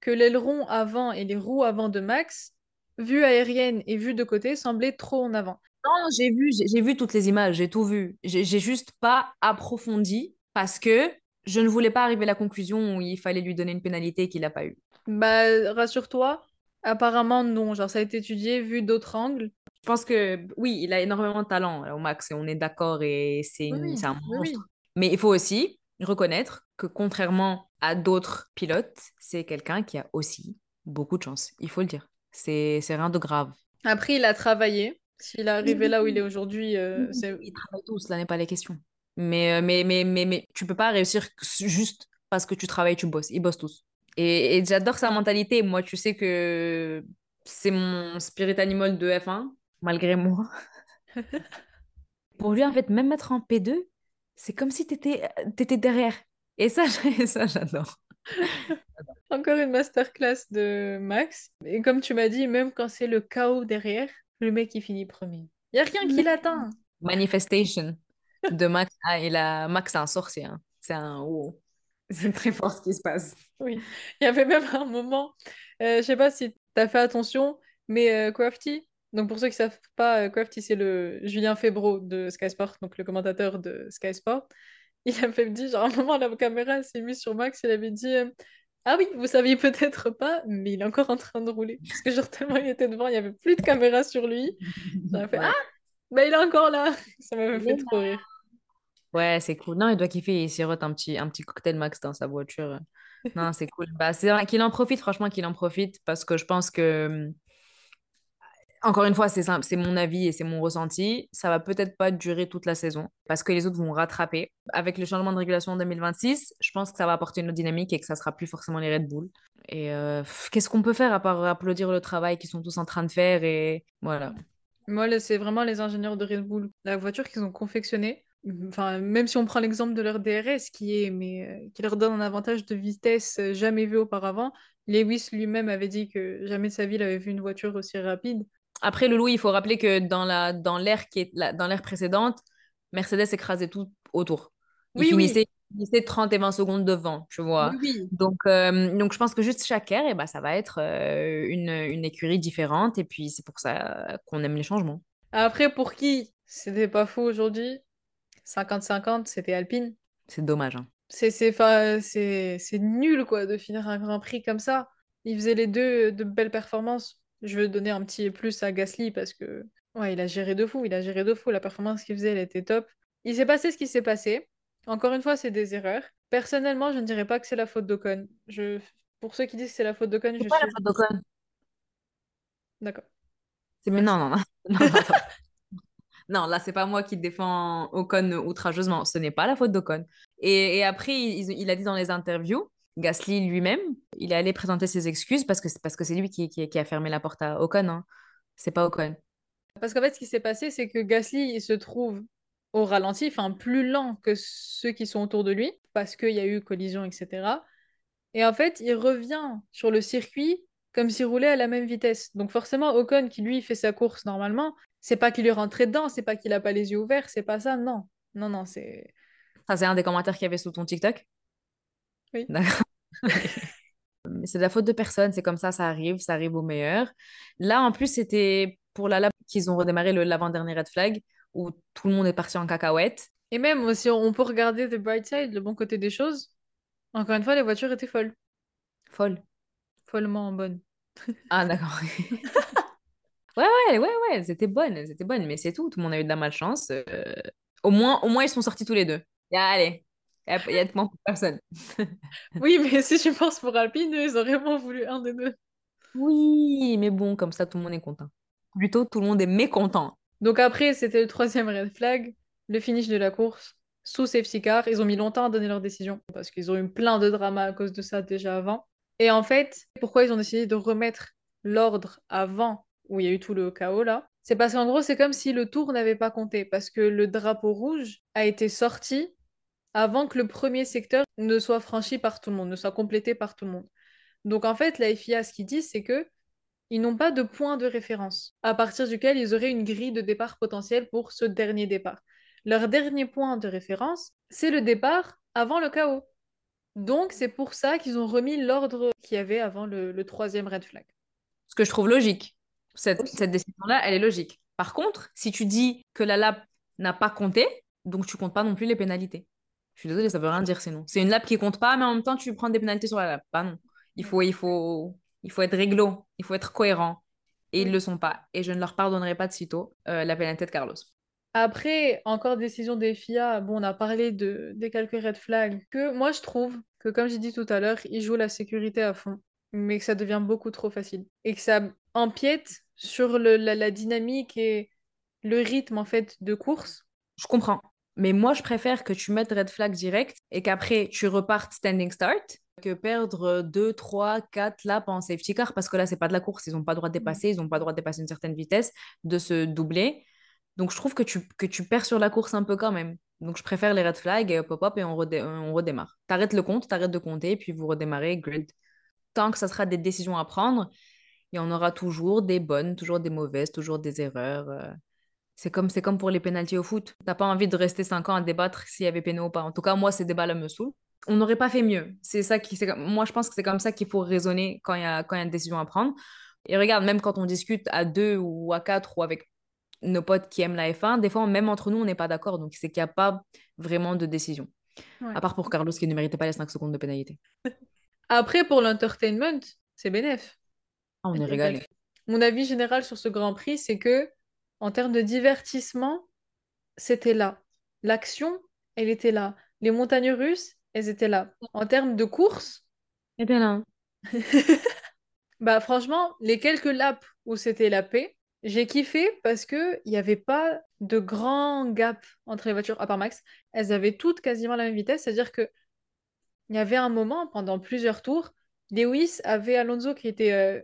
que l'aileron avant et les roues avant de Max, vue aérienne et vue de côté, semblaient trop en avant. Non, j'ai vu, j'ai vu toutes les images, j'ai tout vu. J'ai juste pas approfondi parce que je ne voulais pas arriver à la conclusion où il fallait lui donner une pénalité qu'il n'a pas eu. Bah, rassure-toi, Apparemment, non. Genre, ça a été étudié, vu d'autres angles. Je pense que oui, il a énormément de talent au max et on est d'accord et c'est Oui, un oui. monstre. Mais il faut aussi reconnaître que contrairement à d'autres pilotes, c'est quelqu'un qui a aussi beaucoup de chance. Il faut le dire. C'est c'est rien de grave. Après, il a travaillé. S'il est arrivé là où il est aujourd'hui, euh, c'est... Ils travaillent tous, là n'est pas la question. Mais, euh, mais, mais, mais, mais tu peux pas réussir juste parce que tu travailles, tu bosses. Ils bossent tous. Et, et j'adore sa mentalité. Moi, tu sais que c'est mon spirit animal de F1, malgré moi. Pour lui, en fait, même mettre en P2, c'est comme si tu étais, derrière. Et ça, ça j'adore. Encore une masterclass de Max. Et comme tu m'as dit, même quand c'est le chaos derrière, le mec, il finit premier. Il n'y a rien qui l'atteint. Manifestation de Max. Ah, et là, Max, c'est un sorcier. hein. C'est un... oh. C'est très fort ce qui se passe. Oui. Il y avait même un moment, euh, je sais pas si tu as fait attention, mais euh, Crafty, donc pour ceux qui savent pas, euh, Crafty, c'est le Julien Febro de Sky Sport, donc le commentateur de Sky Sport. Il avait dit, genre, à un moment, la caméra s'est mise sur Max, il avait dit euh, Ah oui, vous saviez peut-être pas, mais il est encore en train de rouler. Parce que, genre, tellement il était devant, il n'y avait plus de caméra sur lui. J'avais fait Ouais. Ah bah il est encore là Ça m'avait fait trop rire. Ouais, c'est cool. Non, il doit kiffer. Il sirote un petit, un petit cocktail Max dans sa voiture. Non, c'est cool. Bah, c'est vrai qu'il en profite, franchement, qu'il en profite parce que je pense que, encore une fois, c'est c'est mon avis et c'est mon ressenti. Ça va peut-être pas durer toute la saison parce que les autres vont rattraper. Avec le changement de régulation en 2026, je pense que ça va apporter une autre dynamique et que ça sera plus forcément les Red Bull. Et euh, qu'est-ce qu'on peut faire à part applaudir le travail qu'ils sont tous en train de faire et voilà. Moi, c'est vraiment les ingénieurs de Red Bull. La voiture qu'ils ont confectionnée, enfin, même si on prend l'exemple de leur DRS, qui est, mais, euh, qui leur donne un avantage de vitesse euh, jamais vu auparavant. Lewis lui-même avait dit que jamais de sa vie il avait vu une voiture aussi rapide. Après, Loulou, il faut rappeler que dans la dans l'ère qui est la- dans l'ère précédente, Mercedes écrasait tout autour. Il Oui, oui. finissait, il finissait 30 et 20 secondes devant, tu vois. Oui, oui. Donc, euh, donc je pense que juste chaque ère, eh ben, ça va être euh, une, une écurie différente. Et puis, c'est pour ça qu'on aime les changements. Après, pour qui? C'était pas faux aujourd'hui 50-50, c'était Alpine. C'est dommage. hein. C'est c'est fa- c'est c'est nul quoi de finir un Grand Prix comme ça. Il faisait les deux de belles performances. Je veux donner un petit plus à Gasly parce que ouais, il a géré de fou, il a géré de fou. La performance qu'il faisait, elle était top. Il s'est passé ce qui s'est passé. Encore une fois, c'est des erreurs. Personnellement, je ne dirais pas que c'est la faute d'Ocon. Je pour ceux qui disent que c'est la faute d'Ocon, je C'est pas la suis faute d'Ocon? d'accord. C'est- mais Non, non, non. Non, non, là, c'est pas moi qui défends Ocon outrageusement. Ce n'est pas la faute d'Ocon. Et, après, il, a dit dans les interviews, Gasly lui-même, il est allé présenter ses excuses parce que c'est parce que c'est lui qui, a fermé la porte à Ocon. Hein. C'est pas Ocon. Parce qu'en fait, ce qui s'est passé, c'est que Gasly, se trouve au ralenti, enfin plus lent que ceux qui sont autour de lui, parce qu'il y a eu collision, etc. Et en fait, il revient sur le circuit comme s'il roulait à la même vitesse. Donc forcément, Ocon, qui lui fait sa course normalement, c'est pas qu'il est rentré dedans, c'est pas qu'il a pas les yeux ouverts, c'est pas ça, non. Non, non, c'est... Ça, c'est un des commentaires qu'il y avait sous ton TikTok Oui. D'accord. C'est de la faute de personne, c'est comme ça, ça arrive, ça arrive au meilleur. Là, en plus, c'était pour la lap qu'ils ont redémarré le l'avant-dernier red flag, où tout le monde est parti en cacahuète. Et même, aussi, on peut regarder the bright side, le bon côté des choses. Encore une fois, les voitures étaient folles. Folle. Follement bonnes. Ah, d'accord. ouais, ouais, ouais, ouais, elles étaient bonnes, elles étaient bonnes, mais c'est tout. Tout le monde a eu de la malchance. euh, Au moins, au moins, ils sont sortis tous les deux. Et allez, il y a, il y a de moins pour personne. Oui, mais si tu penses pour Alpine, ils auraient vraiment voulu un des deux. Oui, mais bon, comme ça, tout le monde est content. Plutôt, tout le monde est mécontent. Donc après, c'était le troisième red flag, le finish de la course, sous safety car. Ils ont mis longtemps à donner leur décision, parce qu'ils ont eu plein de dramas à cause de ça déjà avant. Et en fait, pourquoi ils ont décidé de remettre l'ordre avant, où il y a eu tout le chaos là C'est parce qu'en gros, c'est comme si le tour n'avait pas compté, parce que le drapeau rouge a été sorti avant que le premier secteur ne soit franchi par tout le monde, ne soit complété par tout le monde. Donc en fait, la FIA, ce qu'ils disent, c'est que ils n'ont pas de point de référence à partir duquel ils auraient une grille de départ potentielle pour ce dernier départ. Leur dernier point de référence, c'est le départ avant le chaos. Donc c'est pour ça qu'ils ont remis l'ordre qu'il y avait avant le, le troisième red flag. Ce que je trouve logique. Cette, cette décision-là, elle est logique. Par contre, si tu dis que la lap n'a pas compté, donc tu comptes pas non plus les pénalités. Je suis désolée, ça veut rien dire sinon. C'est une lap qui compte pas, mais en même temps, tu prends des pénalités sur la lap. Pas non. Il faut, il faut, Il faut être réglo, il faut être cohérent. Et ils ne le sont pas. Et je ne leur pardonnerai pas de sitôt euh, la pénalité de Carlos. Après, encore décision des FIA, bon, on a parlé de, des quelques red flags, que moi je trouve que, comme j'ai dit tout à l'heure, ils jouent la sécurité à fond, mais que ça devient beaucoup trop facile. Et que ça empiète sur le, la, la dynamique et le rythme, en fait, de course. Je comprends. Mais moi, je préfère que tu mettes red flag direct et qu'après, tu repartes standing start que perdre 2, 3, 4 laps en safety car parce que là, c'est pas de la course. Ils n'ont pas le droit de dépasser, ils n'ont pas le droit de dépasser une certaine vitesse, de se doubler. Donc, je trouve que tu, que tu perds sur la course un peu quand même. Donc, je préfère les red flags et pop-up et on, redé on redémarre. T'arrêtes le compte, t'arrêtes de compter, puis vous redémarrez grid. Tant que ça sera des décisions à prendre, il y en aura toujours des bonnes, toujours des mauvaises, toujours des erreurs. euh. C'est comme, c'est comme pour les pénalties au foot. T'as pas envie de rester 5 ans à débattre s'il y avait péno ou pas. En tout cas, moi, ces débats-là me saoulent. On n'aurait pas fait mieux. C'est ça qui, moi, je pense que c'est comme ça qu'il faut raisonner quand il y a, quand il y a une décision à prendre. Et regarde, même quand on discute à deux ou à quatre ou avec nos potes qui aiment la F1, des fois, même entre nous, on n'est pas d'accord. Donc, c'est qu'il n'y a pas vraiment de décision. Ouais. À part pour Carlos qui ne méritait pas les 5 secondes de pénalité. Après, pour l'entertainment, c'est bénéf. Ah, on est régalé. Mon avis général sur ce Grand Prix, c'est que, en termes de divertissement, c'était là. L'action, elle était là. Les montagnes russes, elles étaient là. En termes de course, bien là. bah franchement, les quelques laps où c'était la paix, j'ai kiffé parce que il n'y avait pas de grand gap entre les voitures, à part Max. Elles avaient toutes quasiment la même vitesse, c'est-à-dire que il y avait un moment, pendant plusieurs tours, Lewis avait Alonso qui était euh,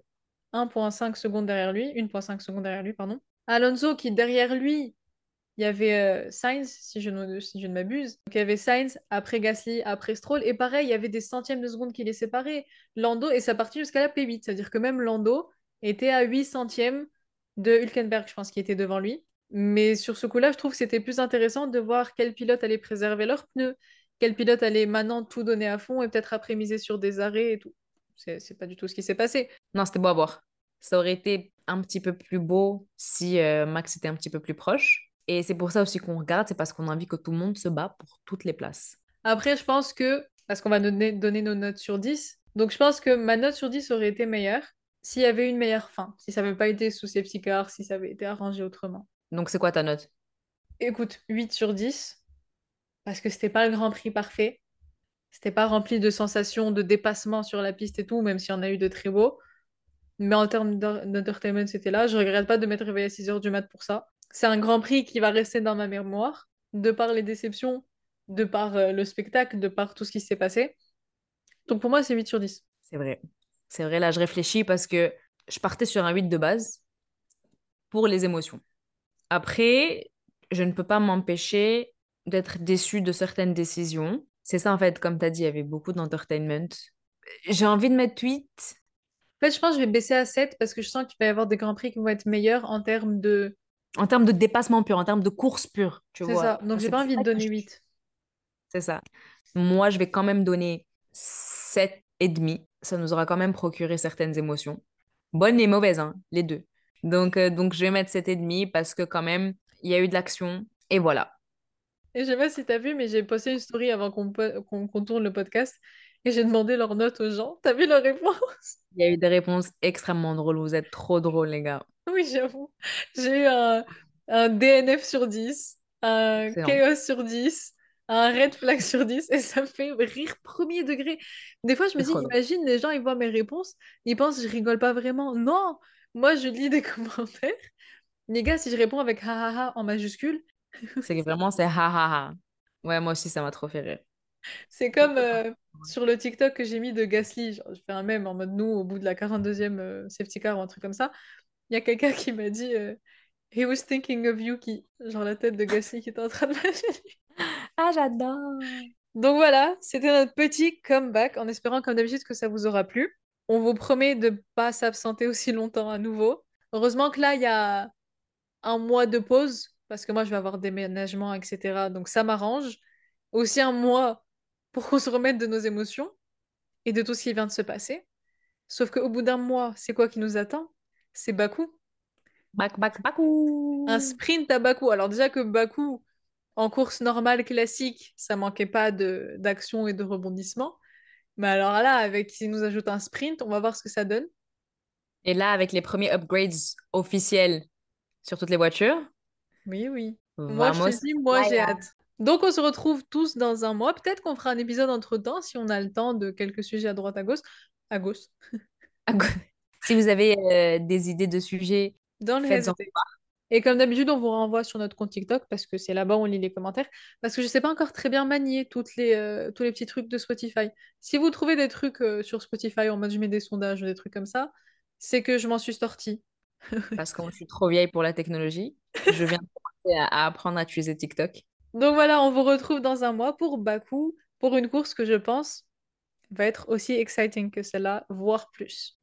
1.5 secondes derrière lui, 1.5 secondes derrière lui, pardon. Alonso qui derrière lui, il y avait euh, Sainz, si je ne, m'abuse. Donc il y avait Sainz, après Gasly, après Stroll. Et pareil, il y avait des centièmes de seconde qui les séparaient. Lando, et ça partit jusqu'à la P8. C'est-à-dire que même Lando était à 8 centièmes de Hülkenberg, je pense, qui était devant lui. Mais sur ce coup-là, je trouve que c'était plus intéressant de voir quel pilote allait préserver leurs pneus, quel pilote allait maintenant tout donner à fond et peut-être après miser sur des arrêts et tout. C'est pas du tout ce qui s'est passé. Non, c'était beau à voir. Ça aurait été un petit peu plus beau si euh, Max était un petit peu plus proche. Et c'est pour ça aussi qu'on regarde, c'est parce qu'on a envie que tout le monde se bat pour toutes les places. Après, je pense que, parce qu'on va donner, donner nos notes sur 10, donc je pense que ma note sur 10 aurait été meilleure s'il y avait une meilleure fin, si ça n'avait pas été sous safety car, si ça avait été arrangé autrement. Donc c'est quoi ta note? Écoute, 8 sur 10, parce que c'était pas le Grand Prix parfait. C'était pas rempli de sensations de dépassement sur la piste et tout, même s'il y en a eu de très beaux. Mais en termes d'en- d'entertainment, c'était là. Je regrette pas de m'être réveillée à 6 heures du mat pour ça. C'est un Grand Prix qui va rester dans ma mémoire, de par les déceptions, de par euh, le spectacle, de par tout ce qui s'est passé. Donc pour moi, c'est 8 sur 10. C'est vrai. C'est vrai, là je réfléchis parce que je partais sur un 8 de base pour les émotions. Après, je ne peux pas m'empêcher d'être déçue de certaines décisions. C'est ça en fait, comme tu as dit, il y avait beaucoup d'entertainment. J'ai envie de mettre 8. En fait, je pense que je vais baisser à 7 parce que je sens qu'il va y avoir des Grands Prix qui vont être meilleurs en termes de... En termes de dépassement pur, en termes de course pure, tu C'est vois. ça. Donc j'ai C'est pas envie de donner je- 8. C'est ça. Moi, je vais quand même donner 7 et demi. Ça nous aura quand même procuré certaines émotions. Bonnes et mauvaises, hein, les deux. Donc, euh, donc, je vais mettre 7 et demi parce que quand même, il y a eu de l'action. Et voilà. Et je sais pas si t'as vu, mais j'ai posté une story avant qu'on qu'on tourne le podcast et j'ai demandé leurs notes aux gens. T'as vu leurs réponses? Il y a eu des réponses extrêmement drôles. Vous êtes trop drôles, les gars. Oui, j'avoue. J'ai eu un, un DNF sur 10, un Excellent. chaos sur 10, un red flag sur 10 et ça me fait rire premier degré. Des fois, je me dis, imagine, les gens, ils voient mes réponses, ils pensent je rigole pas vraiment. Non, moi, je lis des commentaires. Les gars, si je réponds avec ha ha ha en majuscule, C'est que vraiment, c'est ha ha ha. Ouais, moi aussi, ça m'a trop fait rire. C'est comme euh, sur le TikTok que j'ai mis de Gasly, genre, je fais un mème en mode nous au bout de la 42e euh, safety car ou un truc comme ça. Il y a quelqu'un qui m'a dit euh, He was thinking of Yuki, genre la tête de Gasly qui était en train de m'imaginer. Ah, j'adore. Donc voilà, c'était notre petit comeback en espérant comme d'habitude que ça vous aura plu. On vous promet de pas s'absenter aussi longtemps à nouveau. Heureusement que là, il y a un mois de pause parce que moi, je vais avoir déménagement, etc. Donc ça m'arrange. Aussi un mois pour qu'on se remette de nos émotions et de tout ce qui vient de se passer. Sauf qu'au bout d'un mois, c'est quoi qui nous attend? C'est Bakou. Bac, bac, bacou. Un sprint à Bakou. Alors déjà que Bakou, en course normale classique, ça manquait pas d'action et de rebondissement. Mais alors là, avec s'il nous ajoute un sprint, on va voir ce que ça donne. Et là, avec les premiers upgrades officiels sur toutes les voitures, Oui, oui. Moi, je te dis, moi, j'ai hâte. Donc, on se retrouve tous dans un mois. Peut-être qu'on fera un épisode entre-temps si on a le temps de quelques sujets à droite, à gauche. À gauche. Si vous avez euh, des idées de sujets, Faites-en hesitate. Et comme d'habitude, on vous renvoie sur notre compte TikTok parce que c'est là-bas où on lit les commentaires. Parce que je ne sais pas encore très bien manier toutes les, euh, tous les petits trucs de Spotify. Si vous trouvez des trucs euh, sur Spotify en mode je mets des sondages ou des trucs comme ça, c'est que je m'en suis sortie. parce que moi, je suis trop vieille pour la technologie, je viens de commencer à, à apprendre à utiliser TikTok. Donc voilà, on vous retrouve dans un mois pour Bakou, pour une course que je pense va être aussi exciting que celle-là, voire plus.